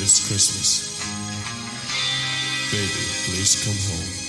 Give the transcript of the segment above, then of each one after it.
It's Christmas. Baby, please come home.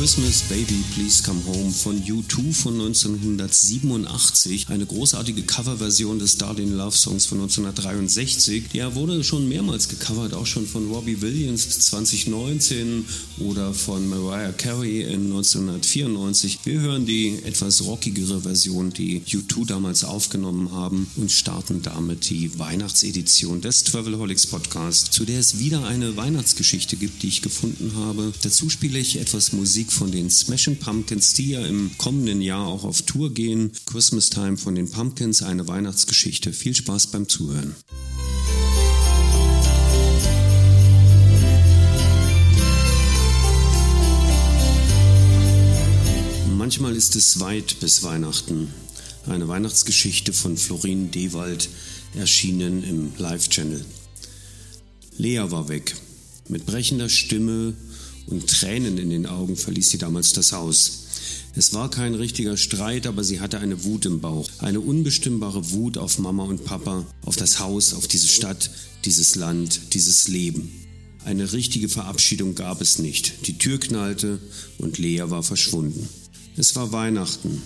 Christmas Baby Please Come Home von U2 von 1987. Eine großartige Coverversion des Darlene Love Songs von 1963. Der wurde schon mehrmals gecovert, auch schon von Robbie Williams 2019 oder von Mariah Carey in 1994. Wir hören die etwas rockigere Version, die U2 damals aufgenommen haben und starten damit die Weihnachtsedition des Travelholics Podcast, zu der es wieder eine Weihnachtsgeschichte gibt, die ich gefunden habe. Dazu spiele ich etwas Musik von den Smashing Pumpkins, die ja im kommenden Jahr auch auf Tour gehen. Christmas Time von den Pumpkins, eine Weihnachtsgeschichte. Viel Spaß beim Zuhören. Manchmal ist es weit bis Weihnachten. Eine Weihnachtsgeschichte von Florin Dewald, erschienen im Live-Channel. Lea war weg. Mit brechender Stimme und Tränen in den Augen verließ sie damals das Haus. Es war kein richtiger Streit, aber sie hatte eine Wut im Bauch. Eine unbestimmbare Wut auf Mama und Papa, auf das Haus, auf diese Stadt, dieses Land, dieses Leben. Eine richtige Verabschiedung gab es nicht. Die Tür knallte und Lea war verschwunden. Es war Weihnachten.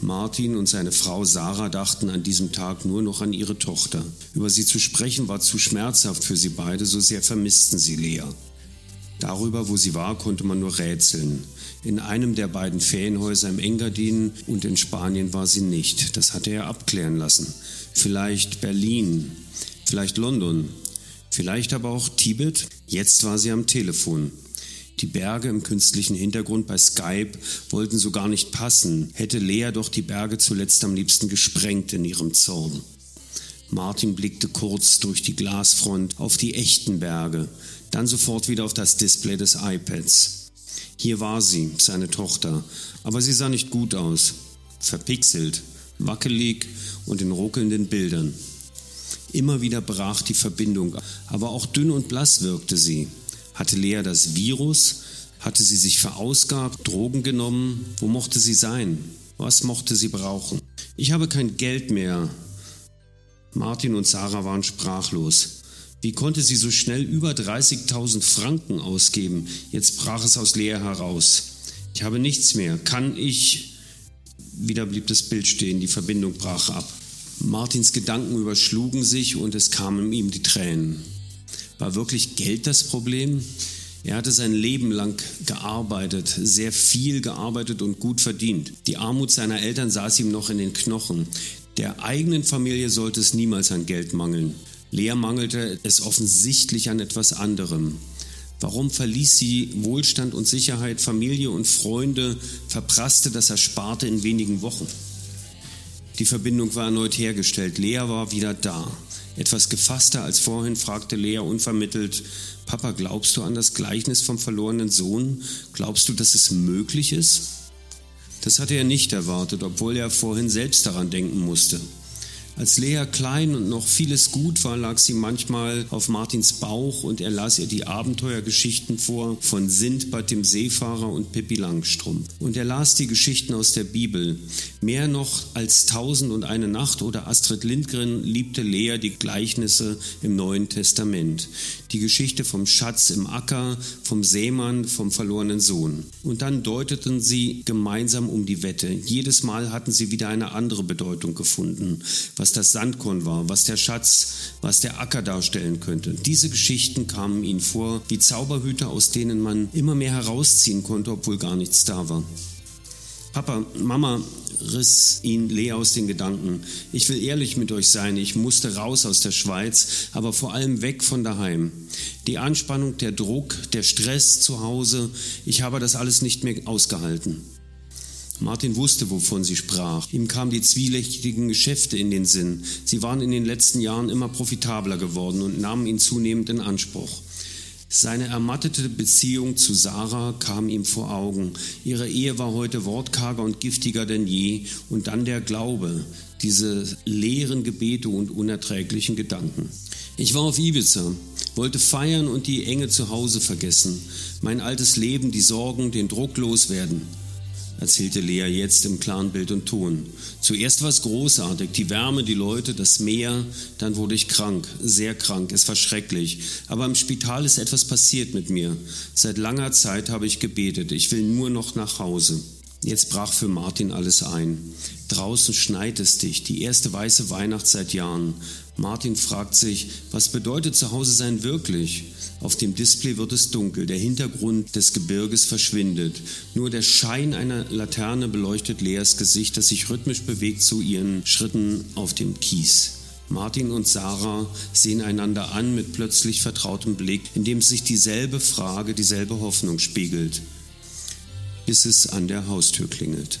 Martin und seine Frau Sarah dachten an diesem Tag nur noch an ihre Tochter. Über sie zu sprechen war zu schmerzhaft für sie beide, so sehr vermissten sie Lea. Darüber, wo sie war, konnte man nur rätseln. In einem der beiden Ferienhäuser im Engadin und in Spanien war sie nicht. Das hatte er abklären lassen. Vielleicht Berlin, vielleicht London, vielleicht aber auch Tibet. Jetzt war sie am Telefon. Die Berge im künstlichen Hintergrund bei Skype wollten so gar nicht passen, hätte Lea doch die Berge zuletzt am liebsten gesprengt in ihrem Zorn. Martin blickte kurz durch die Glasfront auf die echten Berge, dann sofort wieder auf das Display des iPads. Hier war sie, seine Tochter, aber sie sah nicht gut aus. Verpixelt, wackelig und in ruckelnden Bildern. Immer wieder brach die Verbindung, aber auch dünn und blass wirkte sie. Hatte Lea das Virus? Hatte sie sich verausgabt, Drogen genommen? Wo mochte sie sein? Was mochte sie brauchen? Ich habe kein Geld mehr. Martin und Sarah waren sprachlos. Wie konnte sie so schnell über 30.000 Franken ausgeben? Jetzt brach es aus Lea heraus. Ich habe nichts mehr. Kann ich... Wieder blieb das Bild stehen, die Verbindung brach ab. Martins Gedanken überschlugen sich und es kamen ihm die Tränen. War wirklich Geld das Problem? Er hatte sein Leben lang gearbeitet, sehr viel gearbeitet und gut verdient. Die Armut seiner Eltern saß ihm noch in den Knochen. Der eigenen Familie sollte es niemals an Geld mangeln. Lea mangelte es offensichtlich an etwas anderem. Warum verließ sie Wohlstand und Sicherheit, Familie und Freunde, verprasste das Ersparte in wenigen Wochen? Die Verbindung war erneut hergestellt. Lea war wieder da. Etwas gefasster als vorhin fragte Lea unvermittelt, Papa, glaubst du an das Gleichnis vom verlorenen Sohn? Glaubst du, dass es möglich ist? Das hatte er nicht erwartet, obwohl er vorhin selbst daran denken musste. Als Lea klein und noch vieles gut war, lag sie manchmal auf Martins Bauch und er las ihr die Abenteuergeschichten vor von Sindbad dem Seefahrer und Pippi Langstrumpf. Und er las die Geschichten aus der Bibel. Mehr noch als Tausend und eine Nacht oder Astrid Lindgren liebte Lea die Gleichnisse im Neuen Testament. Die Geschichte vom Schatz im Acker, vom Seemann, vom verlorenen Sohn. Und dann deuteten sie gemeinsam um die Wette. Jedes Mal hatten sie wieder eine andere Bedeutung gefunden was das Sandkorn war, was der Schatz, was der Acker darstellen könnte. Diese Geschichten kamen ihnen vor wie Zauberhüte, aus denen man immer mehr herausziehen konnte, obwohl gar nichts da war. Papa, Mama, riss ihn Lea aus den Gedanken. Ich will ehrlich mit euch sein, ich musste raus aus der Schweiz, aber vor allem weg von daheim. Die Anspannung, der Druck, der Stress zu Hause, ich habe das alles nicht mehr ausgehalten. Martin wusste, wovon sie sprach. Ihm kamen die zwielichtigen Geschäfte in den Sinn. Sie waren in den letzten Jahren immer profitabler geworden und nahmen ihn zunehmend in Anspruch. Seine ermattete Beziehung zu Sarah kam ihm vor Augen. Ihre Ehe war heute wortkarger und giftiger denn je. Und dann der Glaube, diese leeren Gebete und unerträglichen Gedanken. Ich war auf Ibiza, wollte feiern und die Enge zu Hause vergessen, mein altes Leben, die Sorgen, den Druck loswerden erzählte Lea jetzt im klaren Bild und Ton. Zuerst war es großartig, die Wärme, die Leute, das Meer, dann wurde ich krank, sehr krank, es war schrecklich. Aber im Spital ist etwas passiert mit mir. Seit langer Zeit habe ich gebetet, ich will nur noch nach Hause. Jetzt brach für Martin alles ein. Draußen schneit es dich, die erste weiße Weihnacht seit Jahren. Martin fragt sich, was bedeutet zu Hause sein wirklich? Auf dem Display wird es dunkel, der Hintergrund des Gebirges verschwindet. Nur der Schein einer Laterne beleuchtet Leas Gesicht, das sich rhythmisch bewegt zu ihren Schritten auf dem Kies. Martin und Sarah sehen einander an mit plötzlich vertrautem Blick, in dem sich dieselbe Frage, dieselbe Hoffnung spiegelt, bis es an der Haustür klingelt.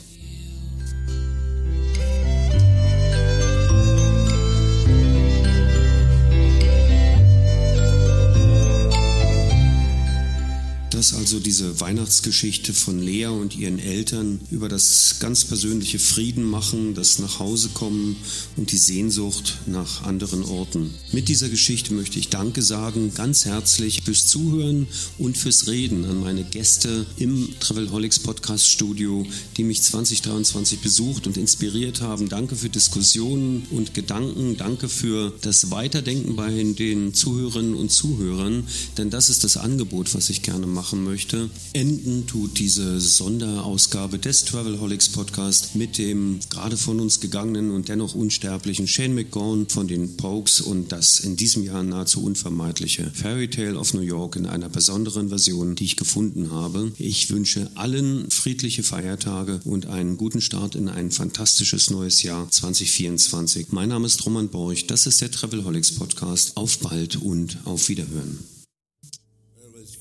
Also diese Weihnachtsgeschichte von Lea und ihren Eltern über das ganz persönliche Frieden machen, das Nachhausekommen und die Sehnsucht nach anderen Orten. Mit dieser Geschichte möchte ich Danke sagen, ganz herzlich fürs Zuhören und fürs Reden an meine Gäste im Travelholics Podcast Studio, die mich 2023 besucht und inspiriert haben. Danke für Diskussionen und Gedanken. Danke für das Weiterdenken bei den Zuhörerinnen und Zuhörern, denn das ist das Angebot, was ich gerne mache machen möchte. Enden tut diese Sonderausgabe des Travelholics Podcast mit dem gerade von uns gegangenen und dennoch unsterblichen Shane McGowan von den Pokes und das in diesem Jahr nahezu unvermeidliche Fairy Tale of New York in einer besonderen Version, die ich gefunden habe. Ich wünsche allen friedliche Feiertage und einen guten Start in ein fantastisches neues Jahr 2024. Mein Name ist Roman Borch, das ist der Travelholics Podcast. Auf bald und auf Wiederhören.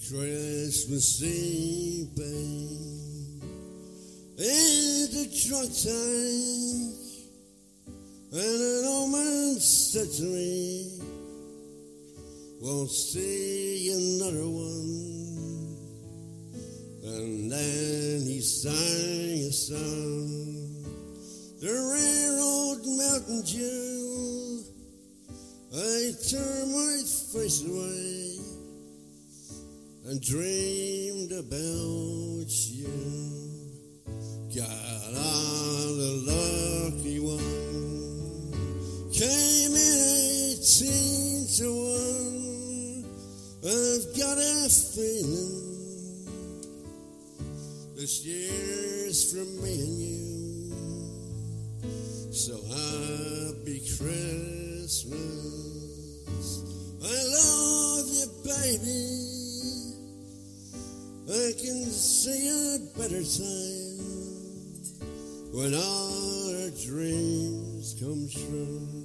Christmas babe, in the trunk tank, and an old man said to me, won't see another one. And then he sang a song, the railroad mountain dew. I turned my face away and dreamed about you. Got on the lucky one, came in eighteen to one. I've got a feeling this year's for me and you. So happy Christmas. I can see a better time when our dreams come true.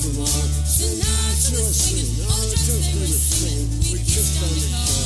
Kumar. Sinatra singing. All just gonna singing. We kissed on the